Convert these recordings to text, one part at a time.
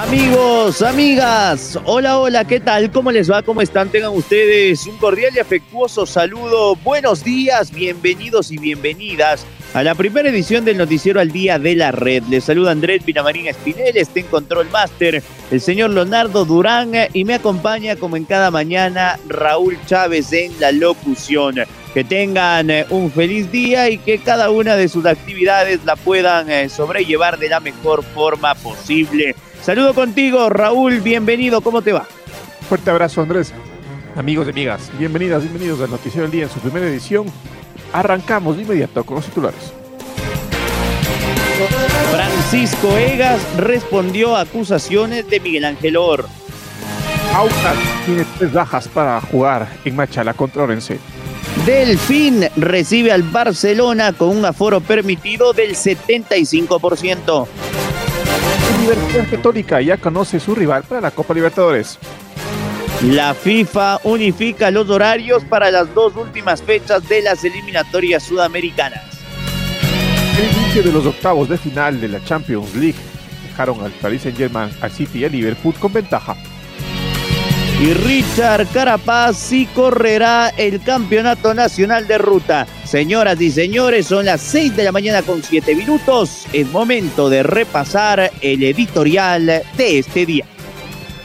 Amigos, amigas, hola, hola, ¿qué tal? ¿Cómo les va? ¿Cómo están? Tengan ustedes un cordial y afectuoso saludo. Buenos días, bienvenidos y bienvenidas a la primera edición del Noticiero al Día de la Red. Les saluda Andrés Pinamarín Espinel, está en Control Master, el señor Leonardo Durán y me acompaña como en cada mañana Raúl Chávez en la locución. Que tengan eh, un feliz día y que cada una de sus actividades la puedan eh, sobrellevar de la mejor forma posible. Saludo contigo, Raúl, bienvenido, ¿cómo te va? Fuerte abrazo, Andrés. Amigos y amigas, bienvenidas, bienvenidos al Noticiero del Día en su primera edición. Arrancamos de inmediato con los titulares. Francisco Egas respondió a acusaciones de Miguel Ángel Or. Aucas tiene tres bajas para jugar en Machala contra Orense. Delfín recibe al Barcelona con un aforo permitido del 75%. Universidad Católica ya conoce su rival para la Copa Libertadores. La FIFA unifica los horarios para las dos últimas fechas de las eliminatorias sudamericanas. El inicio de los octavos de final de la Champions League dejaron al Paris Saint-Germain, al City y al Liverpool con ventaja. Y Richard Carapaz sí correrá el Campeonato Nacional de Ruta. Señoras y señores, son las 6 de la mañana con 7 minutos. Es momento de repasar el editorial de este día.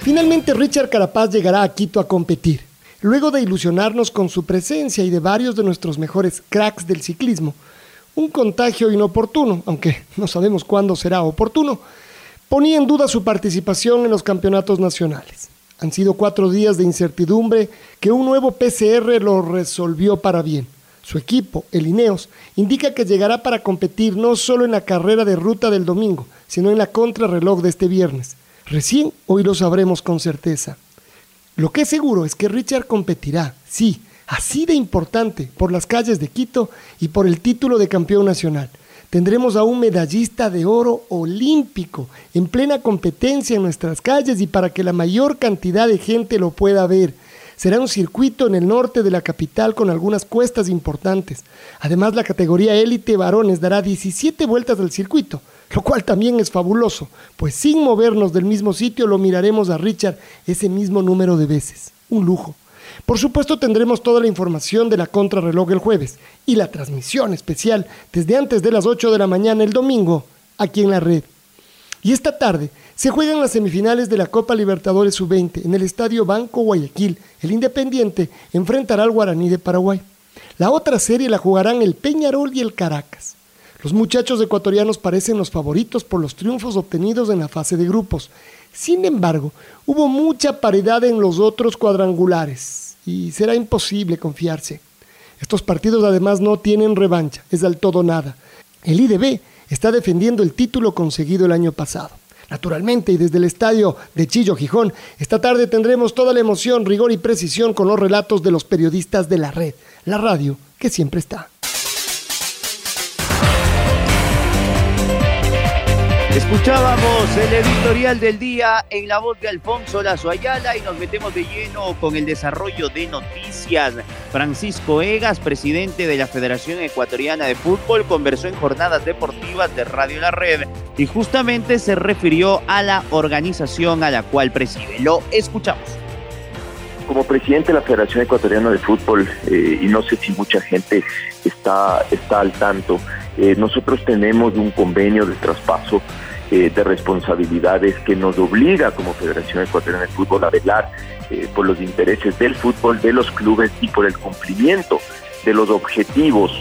Finalmente Richard Carapaz llegará a Quito a competir. Luego de ilusionarnos con su presencia y de varios de nuestros mejores cracks del ciclismo, un contagio inoportuno, aunque no sabemos cuándo será oportuno, ponía en duda su participación en los campeonatos nacionales. Han sido cuatro días de incertidumbre que un nuevo PCR lo resolvió para bien. Su equipo, el Ineos, indica que llegará para competir no solo en la carrera de ruta del domingo, sino en la contrarreloj de este viernes. Recién hoy lo sabremos con certeza. Lo que es seguro es que Richard competirá, sí, así de importante, por las calles de Quito y por el título de campeón nacional tendremos a un medallista de oro olímpico en plena competencia en nuestras calles y para que la mayor cantidad de gente lo pueda ver. Será un circuito en el norte de la capital con algunas cuestas importantes. Además, la categoría élite varones dará 17 vueltas al circuito, lo cual también es fabuloso, pues sin movernos del mismo sitio lo miraremos a Richard ese mismo número de veces. Un lujo. Por supuesto tendremos toda la información de la contrarreloj el jueves y la transmisión especial desde antes de las 8 de la mañana el domingo aquí en la red. Y esta tarde se juegan las semifinales de la Copa Libertadores Sub-20 en el Estadio Banco Guayaquil. El Independiente enfrentará al Guaraní de Paraguay. La otra serie la jugarán el Peñarol y el Caracas. Los muchachos ecuatorianos parecen los favoritos por los triunfos obtenidos en la fase de grupos. Sin embargo, hubo mucha paridad en los otros cuadrangulares y será imposible confiarse. Estos partidos además no tienen revancha, es del todo nada. El IDB está defendiendo el título conseguido el año pasado. Naturalmente, y desde el estadio de Chillo Gijón, esta tarde tendremos toda la emoción, rigor y precisión con los relatos de los periodistas de la red, la radio que siempre está. Escuchábamos el editorial del día en la voz de Alfonso Lazo Ayala y nos metemos de lleno con el desarrollo de noticias. Francisco Egas, presidente de la Federación Ecuatoriana de Fútbol, conversó en jornadas deportivas de Radio La Red y justamente se refirió a la organización a la cual preside. Lo escuchamos. Como presidente de la Federación Ecuatoriana de Fútbol, eh, y no sé si mucha gente está, está al tanto, eh, nosotros tenemos un convenio de traspaso eh, de responsabilidades que nos obliga como Federación Ecuatoriana de Fútbol a velar eh, por los intereses del fútbol, de los clubes y por el cumplimiento de los objetivos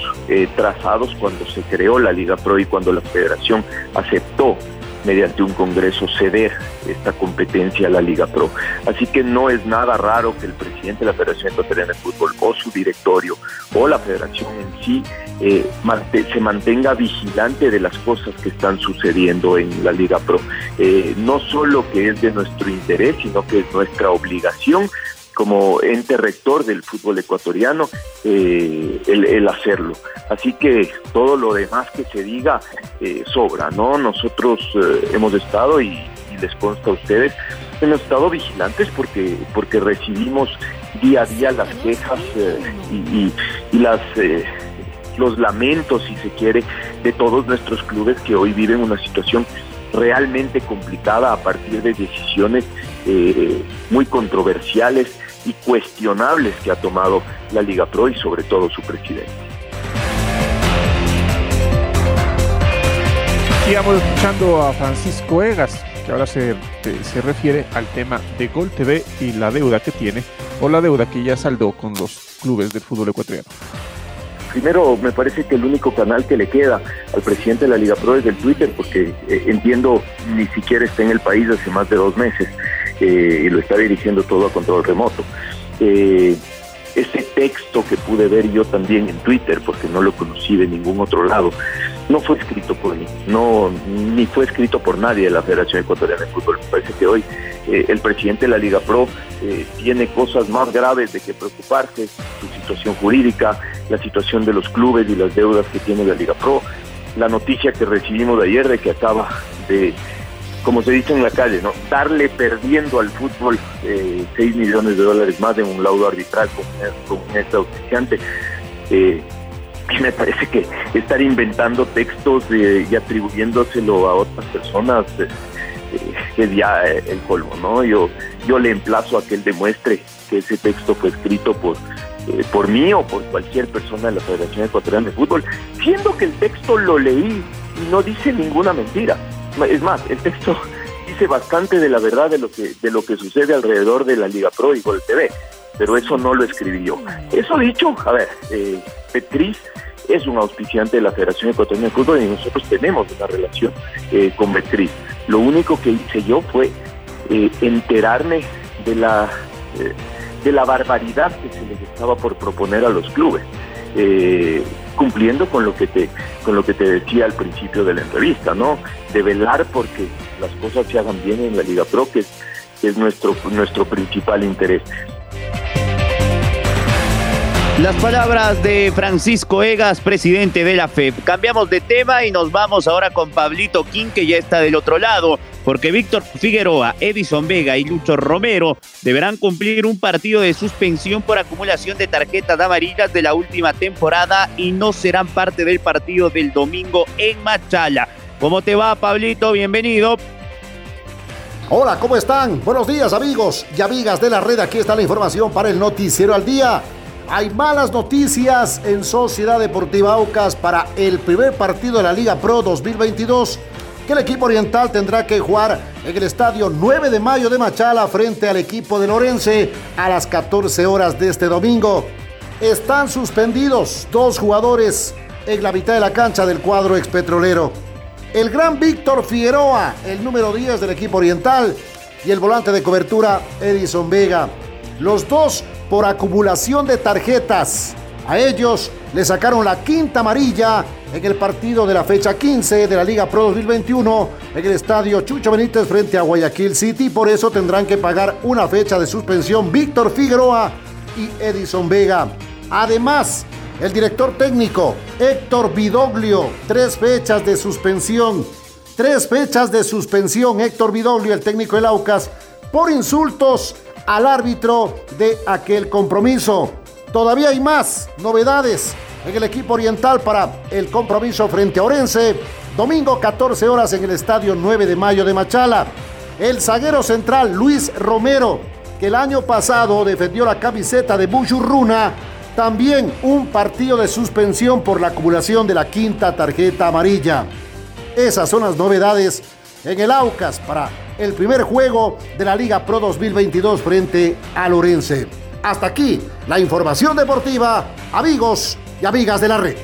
trazados cuando se creó la Liga Pro y cuando la Federación aceptó mediante un congreso ceder esta competencia a la Liga Pro. Así que no es nada raro que el presidente de la Federación Ecuatoriana de Fútbol o su directorio o la federación en sí eh, se mantenga vigilante de las cosas que están sucediendo en la Liga Pro. Eh, no solo que es de nuestro interés, sino que es nuestra obligación como ente rector del fútbol ecuatoriano eh, el, hacerlo. Así que todo lo demás que se diga eh, sobra, ¿no? Nosotros eh, hemos estado, y, les consta a ustedes, hemos estado vigilantes porque, porque recibimos día a día las quejas y, y, las los lamentos, si se quiere, de todos nuestros clubes que hoy viven una situación realmente complicada a partir de decisiones muy controversiales y cuestionables que ha tomado la Liga Pro y sobre todo su presidente. Sigamos escuchando a Francisco Egas, que ahora se, se refiere al tema de Gol TV y la deuda que tiene o la deuda que ya saldó con los clubes del fútbol ecuatoriano. Primero, me parece que el único canal que le queda al presidente de la Liga Pro es el Twitter, porque eh, entiendo ni siquiera está en el país hace más de dos meses y lo está dirigiendo todo a control remoto. Eh, ese texto que pude ver yo también en Twitter, porque no lo conocí de ningún otro lado, no fue escrito por mí, no, ni fue escrito por nadie de la Federación Ecuatoriana de Fútbol. Me parece que hoy eh, el presidente de la Liga Pro eh, tiene cosas más graves de que preocuparse, su situación jurídica, la situación de los clubes y las deudas que tiene la Liga Pro, la noticia que recibimos de ayer de que acaba de como se dice en la calle, ¿no? Darle perdiendo al fútbol eh, 6 millones de dólares más en un laudo arbitral con, con este auspiciante. Eh, me parece que estar inventando textos eh, y atribuyéndoselo a otras personas eh, es ya el colmo, ¿no? Yo, yo le emplazo a que él demuestre que ese texto fue escrito por, por mí o por cualquier persona de la Federación Ecuatoriana de Fútbol, siendo que el texto lo leí y no dice ninguna mentira. Es más, el texto dice bastante de la verdad de lo que, de lo que sucede alrededor de la Liga Pro y Gol TV, pero eso no lo escribí yo. Eso dicho, a ver, eh, Petriz es un auspiciante de la Federación Ecuatoriana de Fútbol y nosotros tenemos una relación eh, con Petriz. Lo único que hice yo fue eh, enterarme de la, eh, de la barbaridad que se les estaba por proponer a los clubes. Cumpliendo con lo que te con lo que te decía al principio de la entrevista, ¿no? De velar porque las cosas se hagan bien en la Liga Pro, que es, nuestro, nuestro principal interés. Las palabras de Francisco Egas, presidente de la FEP. Cambiamos de tema y nos vamos ahora con Pablito King, que ya está del otro lado, porque Víctor Figueroa, Edison Vega y Lucho Romero deberán cumplir un partido de suspensión por acumulación de tarjetas amarillas de la última temporada y no serán parte del partido del domingo en Machala. ¿Cómo te va, Pablito? Bienvenido. Hola, ¿cómo están? Buenos días, amigos y amigas de la red. Aquí está la información para el Noticiero al Día. Hay malas noticias en Sociedad Deportiva Aucas para el primer partido de la Liga Pro 2022 que el equipo oriental tendrá que jugar en el estadio 9 de mayo de Machala frente al equipo de Lorense a las 14 horas de este domingo. Están suspendidos dos jugadores en la mitad de la cancha del cuadro expetrolero. El gran Víctor Figueroa, el número 10 del equipo oriental, y el volante de cobertura Edison Vega. Los dos por acumulación de tarjetas. A ellos le sacaron la quinta amarilla en el partido de la fecha 15 de la Liga Pro 2021 en el estadio Chucho Benítez frente a Guayaquil City. Por eso tendrán que pagar una fecha de suspensión Víctor Figueroa y Edison Vega. Además, el director técnico Héctor Vidoglio, tres fechas de suspensión. Tres fechas de suspensión, Héctor Vidoglio, el técnico del Aucas, por insultos al árbitro de aquel compromiso. Todavía hay más novedades en el equipo oriental para el compromiso frente a Orense. Domingo 14 horas en el estadio 9 de mayo de Machala. El zaguero central Luis Romero, que el año pasado defendió la camiseta de Buchurruna, también un partido de suspensión por la acumulación de la quinta tarjeta amarilla. Esas son las novedades en el Aucas para el primer juego de la Liga Pro 2022 frente a Lorense. Hasta aquí la información deportiva, amigos y amigas de la red.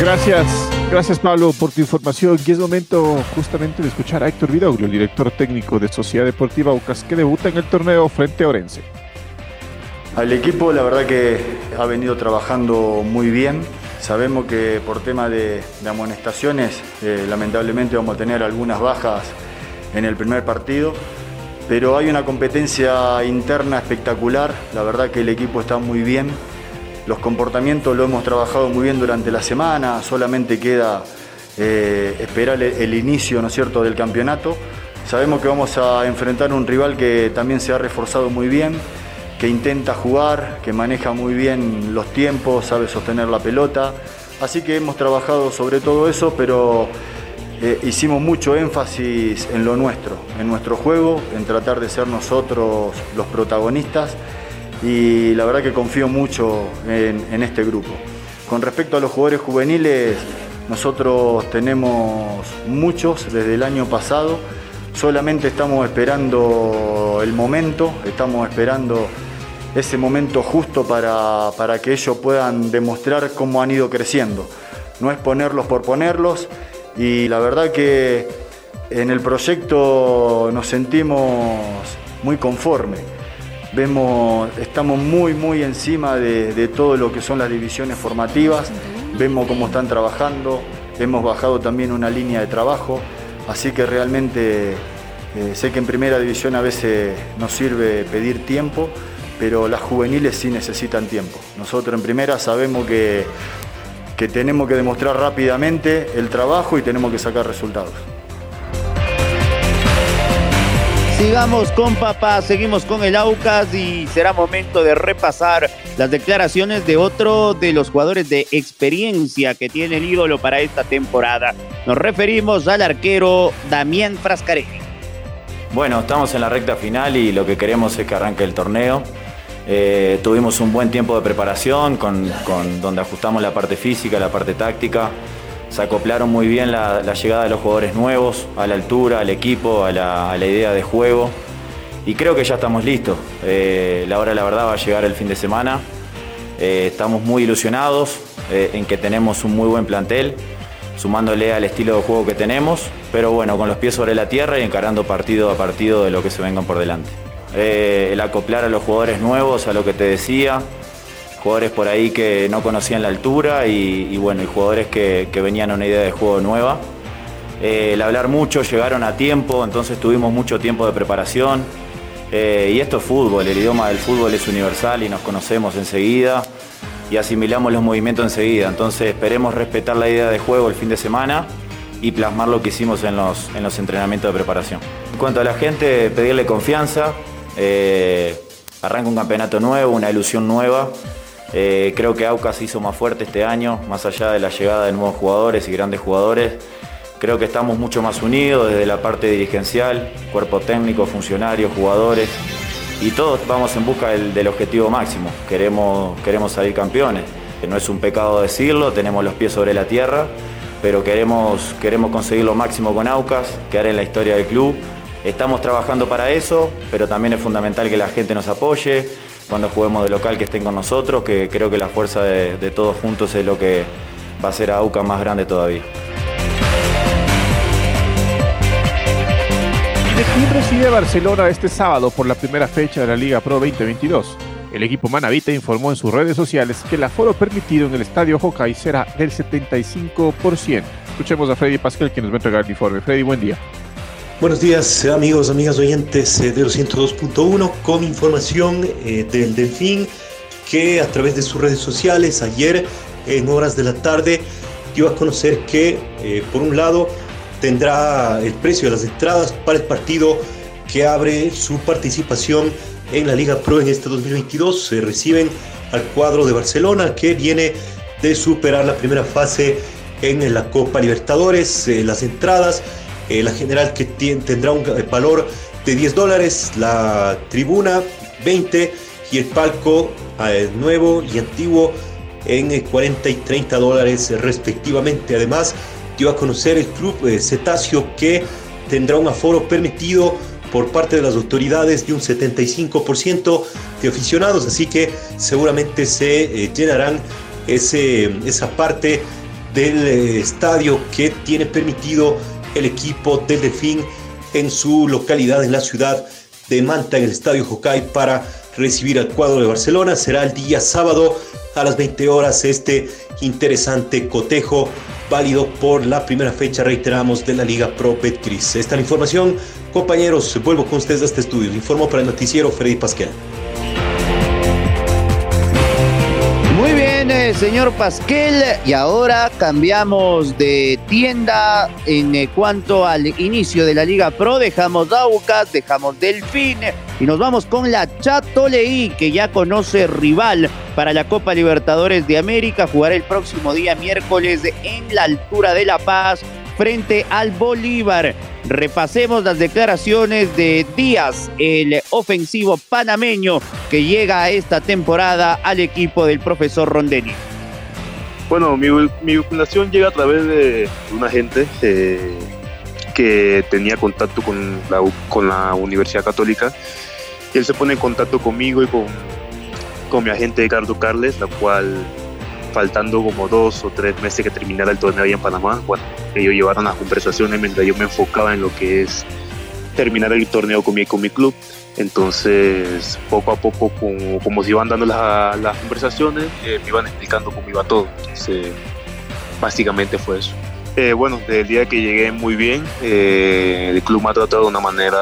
Gracias, gracias Pablo por tu información. Y es momento justamente de escuchar a Héctor Vidoglio, el director técnico de Sociedad Deportiva Aucas, que debuta en el torneo frente a Orense. Al equipo la verdad que ha venido trabajando muy bien. Sabemos que por tema de, amonestaciones eh, lamentablemente vamos a tener algunas bajas en el primer partido, pero hay una competencia interna espectacular. La verdad que el equipo está muy bien los comportamientos lo hemos trabajado muy bien durante la semana, solamente queda eh, esperar el, inicio ¿no es cierto? del campeonato. Sabemos que vamos a enfrentar un rival que también se ha reforzado muy bien, que intenta jugar, que maneja muy bien los tiempos, sabe sostener la pelota. Así que hemos trabajado sobre todo eso, pero eh, hicimos mucho énfasis en lo nuestro, en nuestro juego, en tratar de ser nosotros los protagonistas y la verdad que confío mucho en, este grupo. Con respecto a los jugadores juveniles, nosotros tenemos muchos desde el año pasado, solamente estamos esperando el momento, estamos esperando ese momento justo para, para, que ellos puedan demostrar cómo han ido creciendo. No es ponerlos por ponerlos y la verdad que en el proyecto nos sentimos muy conformes Vemos, estamos muy, muy encima de, todo lo que son las divisiones formativas, vemos cómo están trabajando, hemos bajado también una línea de trabajo, así que realmente eh, sé que en primera división a veces nos sirve pedir tiempo, pero las juveniles sí necesitan tiempo. Nosotros en primera sabemos que, que tenemos que demostrar rápidamente el trabajo y tenemos que sacar resultados. Sigamos con papá, seguimos con el Aucas y será momento de repasar las declaraciones de otro de los jugadores de experiencia que tiene el ídolo para esta temporada. Nos referimos al arquero Damián Frascarelli. Bueno, estamos en la recta final y lo que queremos es que arranque el torneo. Eh, tuvimos un buen tiempo de preparación con, donde ajustamos la parte física, la parte táctica se acoplaron muy bien la, llegada de los jugadores nuevos, a la altura, al equipo, a la, idea de juego. Y creo que ya estamos listos. Eh, la hora la verdad va a llegar el fin de semana. Eh, estamos muy ilusionados en que tenemos un muy buen plantel, sumándole al estilo de juego que tenemos, pero bueno, con los pies sobre la tierra y encarando partido a partido de lo que se vengan por delante. El acoplar a los jugadores nuevos, a lo que te decía, jugadores por ahí que no conocían la altura y, bueno, y jugadores que, venían a una idea de juego nueva. Eh, el hablar mucho, llegaron a tiempo, entonces tuvimos mucho tiempo de preparación. Eh, y esto es fútbol, el idioma del fútbol es universal y nos conocemos enseguida y asimilamos los movimientos enseguida. Entonces esperemos respetar la idea de juego el fin de semana y plasmar lo que hicimos en los, en los entrenamientos de preparación. En cuanto a la gente, pedirle confianza. Eh, arranca un campeonato nuevo, una ilusión nueva. Eh, creo que Aucas se hizo más fuerte este año, más allá de la llegada de nuevos jugadores y grandes jugadores. Creo que estamos mucho más unidos desde la parte dirigencial, cuerpo técnico, funcionarios, jugadores. Y todos vamos en busca del, objetivo máximo. Queremos, queremos salir campeones. No es un pecado decirlo, tenemos los pies sobre la tierra, pero queremos, queremos conseguir lo máximo con Aucas, quedar en la historia del club. Estamos trabajando para eso, pero también es fundamental que la gente nos apoye, cuando juguemos de local que estén con nosotros, que creo que la fuerza de, todos juntos es lo que va a hacer a AUCA más grande todavía. ¿De quién recibe Barcelona este sábado por la primera fecha de la Liga Pro 2022? El equipo Manavita informó en sus redes sociales que el aforo permitido en el estadio Hockey será del 75%. Escuchemos a Freddy Pascal, quien nos va a entregar el informe. Freddy, buen día. Buenos días amigos, amigas oyentes eh, de 202.1 con información eh, del Delfín que a través de sus redes sociales ayer en horas de la tarde dio a conocer que eh, por un lado tendrá el precio de las entradas para el partido que abre su participación en la Liga Pro en este 2022. Se reciben al cuadro de Barcelona que viene de superar la primera fase en la Copa Libertadores. las entradas eh, la general que tendrá un valor de 10 dólares, la tribuna 20 y el palco eh, nuevo y antiguo en 40 eh, y 30 dólares respectivamente. Además, dio a conocer el club Cetáceo que tendrá un aforo permitido por parte de las autoridades de un 75% de aficionados, así que seguramente se llenarán ese, esa parte del eh, estadio que tiene permitido el equipo del Delfín en su localidad en la ciudad de Manta, en el estadio Hokai, para recibir al cuadro de Barcelona. Será el día sábado a las 20 horas este interesante cotejo válido por la primera fecha, reiteramos, de la Liga Pro Betcris. Esta es la información. Compañeros, vuelvo con ustedes a este estudio. Informo para el noticiero Freddy Pasquel. Señor Pasquel. Y ahora cambiamos de tienda en eh, cuanto al inicio de la Liga Pro. Dejamos Aucas, dejamos Delfín y nos vamos con la Chatoleí, que ya conoce rival para la Copa Libertadores de América. Jugará el próximo día miércoles en la altura de La Paz frente al Bolívar. Repasemos las declaraciones de Díaz, el ofensivo panameño que llega esta temporada al equipo del profesor Rondeni. Bueno, mi, mi fundación llega a través de un agente eh, que tenía contacto con la, con la Universidad Católica. Él se pone en contacto conmigo y con, con mi agente Ricardo Carles, la cual faltando como dos o tres meses que terminara el torneo ahí en Panamá, ellos llevaron las conversaciones mientras yo me enfocaba en lo que es terminar el torneo con mi, con mi club. Entonces, poco a poco, como, como se iban dando las, las conversaciones, eh, me iban explicando cómo iba todo. Básicamente fue eso. Eh, bueno, desde el día que llegué muy bien, eh, el club me ha tratado de una manera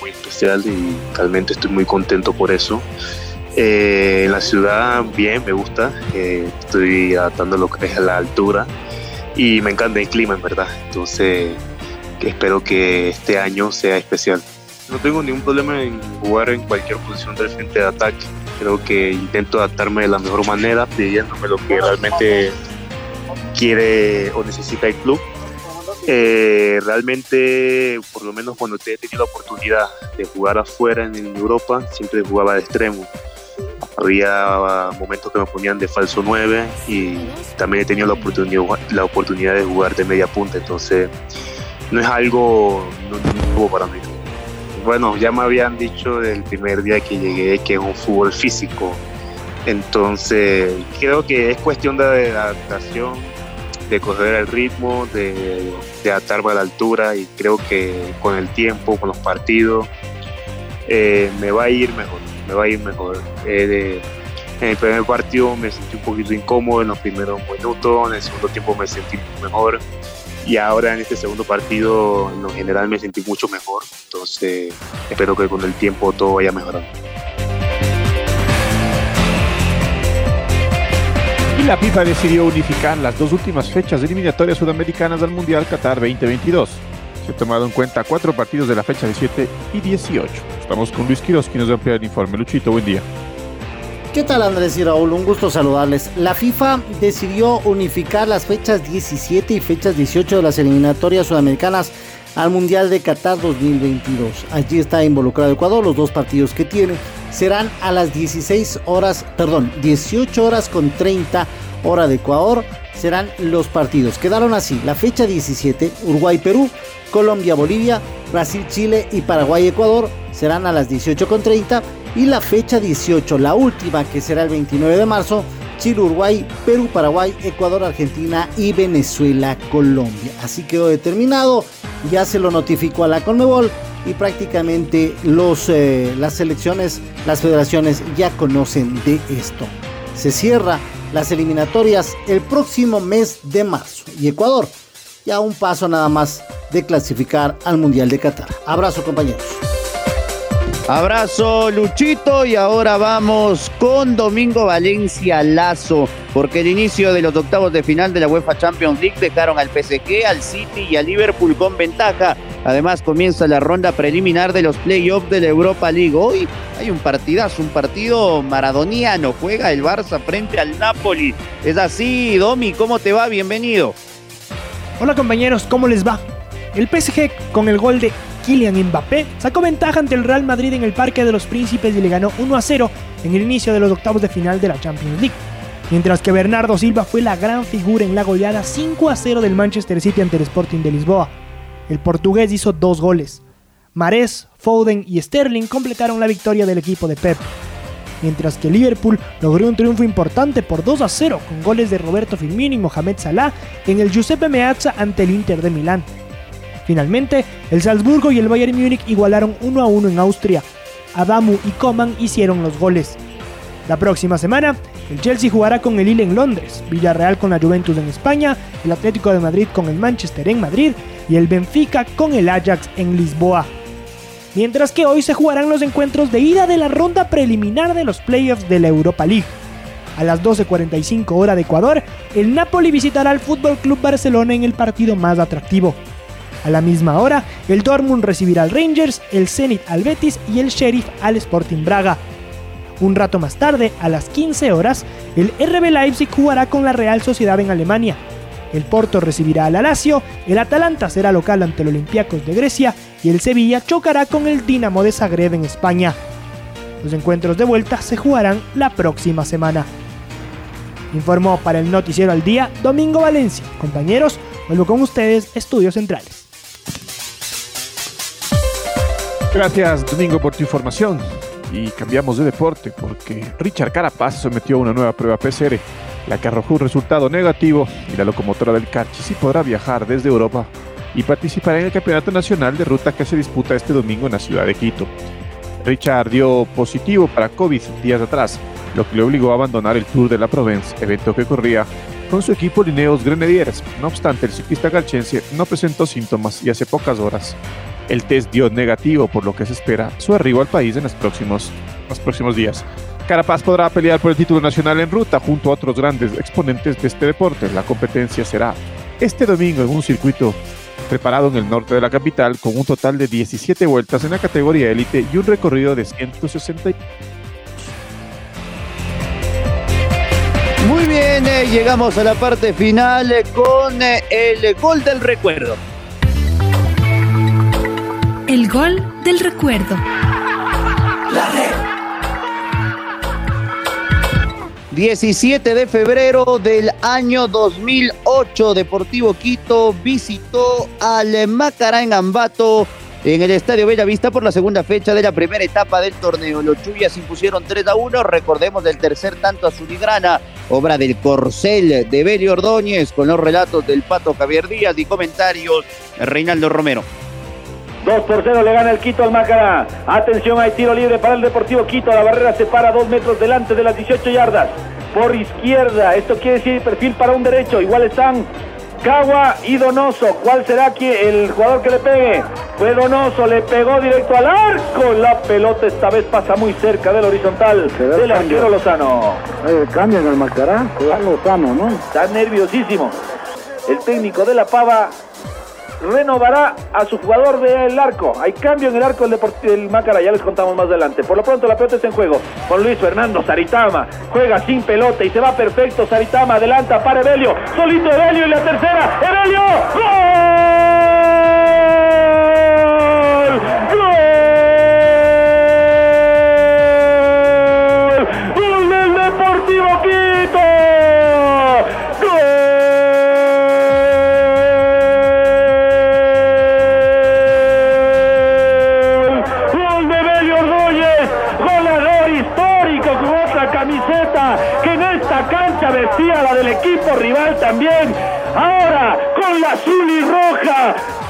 muy especial y realmente estoy muy contento por eso. Eh, la ciudad, bien, me gusta. Eh, estoy adaptando lo que es a la altura y me encanta el clima, en verdad. Entonces, espero que este año sea especial. No tengo ningún problema en jugar en cualquier posición del frente de ataque. Creo que intento adaptarme de la mejor manera, pidiéndome lo que realmente quiere o necesita el club. Eh, realmente, por lo menos cuando he tenido la oportunidad de jugar afuera en Europa, siempre jugaba de extremo había momentos que me ponían de falso 9 y también he tenido la oportunidad, la oportunidad de jugar de media punta, entonces no es algo nuevo para mí. Bueno, ya me habían dicho del primer día que llegué que es un fútbol físico, entonces creo que es cuestión de adaptación, de coger el ritmo, de, de adaptarme a la altura y creo que con el tiempo, con los partidos, eh, me va a ir mejor me va a ir mejor. Eh, en el primer partido me sentí un poquito incómodo en los primeros minutos, en el segundo tiempo me sentí mejor y ahora en este segundo partido en lo general me sentí mucho mejor. Entonces espero que con el tiempo todo vaya mejorando. Y la FIFA decidió unificar las dos últimas fechas eliminatorias sudamericanas del Mundial Qatar 2022. Se ha tomado en cuenta cuatro partidos de la fecha 17 y 18. Estamos con Luis Quiroz, quien nos va a ampliar el informe. Luchito, buen día. ¿Qué tal Andrés y Raúl? Un gusto saludarles. La FIFA decidió unificar las fechas 17 y fechas 18 de las eliminatorias sudamericanas al Mundial de Qatar 2022. Allí está involucrado Ecuador, los dos partidos que tiene serán a las 16 horas, perdón, 18 horas con 30 hora de Ecuador serán los partidos. Quedaron así, la fecha 17, Uruguay-Perú, Colombia-Bolivia, Brasil-Chile y Paraguay-Ecuador serán a las 18.30 y la fecha 18, la última que será el 29 de marzo, Chile, Uruguay, Perú, Paraguay, Ecuador, Argentina y Venezuela, Colombia. Así quedó determinado, ya se lo notificó a la Conmebol y prácticamente los, eh, las selecciones, las federaciones ya conocen de esto. Se cierra las eliminatorias el próximo mes de marzo y Ecuador ya un paso nada más de clasificar al Mundial de Qatar. Abrazo compañeros. Abrazo Luchito y ahora vamos con Domingo Valencia Lazo, porque el inicio de los octavos de final de la UEFA Champions League dejaron al PSG, al City y al Liverpool con ventaja. Además comienza la ronda preliminar de los playoffs de la Europa League. Hoy hay un partidazo, un partido maradoniano. Juega el Barça frente al Napoli. Es así, Domi, ¿cómo te va? Bienvenido. Hola compañeros, ¿cómo les va? El PSG con el gol de Kylian Mbappé sacó ventaja ante el Real Madrid en el Parque de los Príncipes y le ganó 1 a 0 en el inicio de los octavos de final de la Champions League. Mientras que Bernardo Silva fue la gran figura en la goleada 5 a 0 del Manchester City ante el Sporting de Lisboa. El portugués hizo dos goles. Marés, Foden y Sterling completaron la victoria del equipo de Pep. mientras que Liverpool logró un triunfo importante por 2 a 0 con goles de Roberto Firmino y Mohamed Salah en el Giuseppe Meazza ante el Inter de Milán. Finalmente, el Salzburgo y el Bayern Múnich igualaron 1 a 1 en Austria. Adamu y Coman hicieron los goles. La próxima semana, el Chelsea jugará con el Lille en Londres, Villarreal con la Juventus en España, el Atlético de Madrid con el Manchester en Madrid y el Benfica con el Ajax en Lisboa. Mientras que hoy se jugarán los encuentros de ida de la ronda preliminar de los playoffs de la Europa League. A las 12.45 hora de Ecuador, el Napoli visitará al Fútbol Club Barcelona en el partido más atractivo. A la misma hora, el Dortmund recibirá al Rangers, el Zenit al Betis y el Sheriff al Sporting Braga. Un rato más tarde, a las 15 horas, el RB Leipzig jugará con la Real Sociedad en Alemania. El Porto recibirá al Lazio, el Atalanta será local ante el Olympiacos de Grecia y el Sevilla chocará con el Dinamo de Zagreb en España. Los encuentros de vuelta se jugarán la próxima semana. Informó para el Noticiero al Día Domingo Valencia. Compañeros, vuelvo con ustedes, Estudios Centrales. Gracias, Domingo, por tu información. Y cambiamos de deporte porque Richard Carapaz sometió a una nueva prueba PCR, la que arrojó un resultado negativo y la locomotora del Carchi sí podrá viajar desde Europa y participar en el Campeonato Nacional de Ruta que se disputa este domingo en la ciudad de Quito. Richard dio positivo para COVID días atrás, lo que le obligó a abandonar el Tour de la Provence, evento que corría con su equipo Lineos Grenadiers. No obstante, el ciclista galchense no presentó síntomas y hace pocas horas el test dio negativo, por lo que se espera su arribo al país en los próximos, los próximos días. Carapaz podrá pelear por el título nacional en ruta junto a otros grandes exponentes de este deporte. La competencia será este domingo en un circuito preparado en el norte de la capital con un total de 17 vueltas en la categoría élite y un recorrido de 160. Muy bien, eh, llegamos a la parte final eh, con eh, el gol del recuerdo. El gol del recuerdo. 17 de febrero del año 2008, Deportivo Quito visitó al Macará en Ambato en el Estadio Bella Vista por la segunda fecha de la primera etapa del torneo. Los Chuyas impusieron 3 a 1, recordemos del tercer tanto a Zunigrana, obra del Corcel de Belio Ordóñez, con los relatos del Pato Javier Díaz y comentarios de Reinaldo Romero. 2 por 0 le gana el Quito al Macará. Atención, hay tiro libre para el Deportivo Quito. La barrera se para dos metros delante de las 18 yardas. Por izquierda, esto quiere decir perfil para un derecho. Igual están Cagua y Donoso. ¿Cuál será aquí el jugador que le pegue? Fue Donoso, le pegó directo al arco. La pelota esta vez pasa muy cerca del horizontal del arquero Lozano. Cambia en el Macará, Lozano, ¿no? Está nerviosísimo. El técnico de la Pava renovará a su jugador del arco. Hay cambio en el arco del, del Macara, ya les contamos más adelante. Por lo pronto la pelota está en juego con Luis Fernando Saritama. Juega sin pelota y se va perfecto. Saritama adelanta para Evelio. Solito Evelio y la tercera. Evelio. ¡Gol!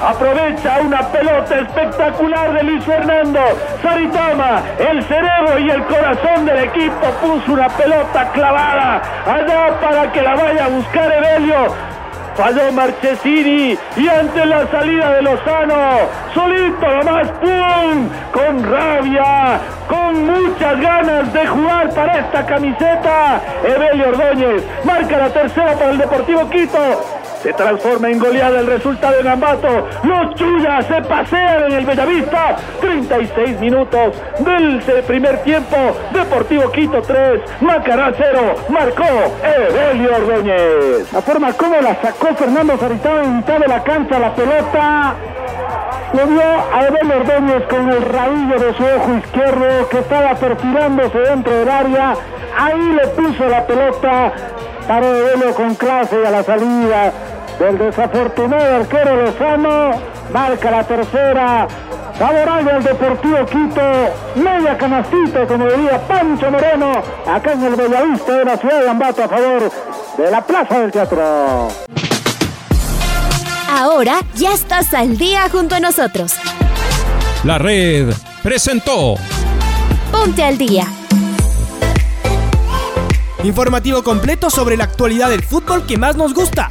Aprovecha una pelota espectacular de Luis Fernando. Saritama, el cerebro y el corazón del equipo puso una pelota clavada allá para que la vaya a buscar Evelio. Falló Marchesini y ante la salida de Lozano, solito nomás, ¡pum! Con rabia, con muchas ganas de jugar para esta camiseta. Evelio Ordóñez marca la tercera para el Deportivo Quito. Se transforma en goleada el resultado en Ambato. Los Chuyas se pasean en el Bellavista. 36 minutos del primer tiempo. Deportivo Quito 3, Macará 0. Marcó Evelio Ordóñez. La forma como la sacó Fernando Saritama en mitad de la cancha la pelota. Lo vio a Evelio Ordóñez con el rabillo de su ojo izquierdo que estaba perfilándose dentro del área. Ahí le puso la pelota para Evelio con clase a la salida del desafortunado arquero Lozano. Marca la tercera favorable al Deportivo Quito, media canastita, como diría Pancho Moreno, acá en el Bellavista de la ciudad de Ambato a favor de la Plaza del Teatro. Ahora ya estás al día junto a nosotros. La red presentó Ponte al día. Informativo completo sobre la actualidad del fútbol que más nos gusta,